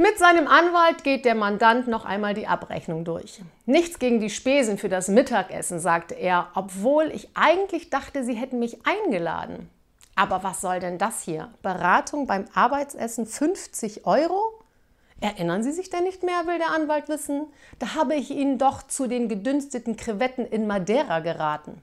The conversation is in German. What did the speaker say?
Mit seinem Anwalt geht der Mandant noch einmal die Abrechnung durch. Nichts gegen die Spesen für das Mittagessen, sagte er, obwohl ich eigentlich dachte, Sie hätten mich eingeladen. Aber was soll denn das hier? Beratung beim Arbeitsessen 50 Euro? Erinnern Sie sich denn nicht mehr, will der Anwalt wissen? Da habe ich Ihnen doch zu den gedünsteten Krevetten in Madeira geraten.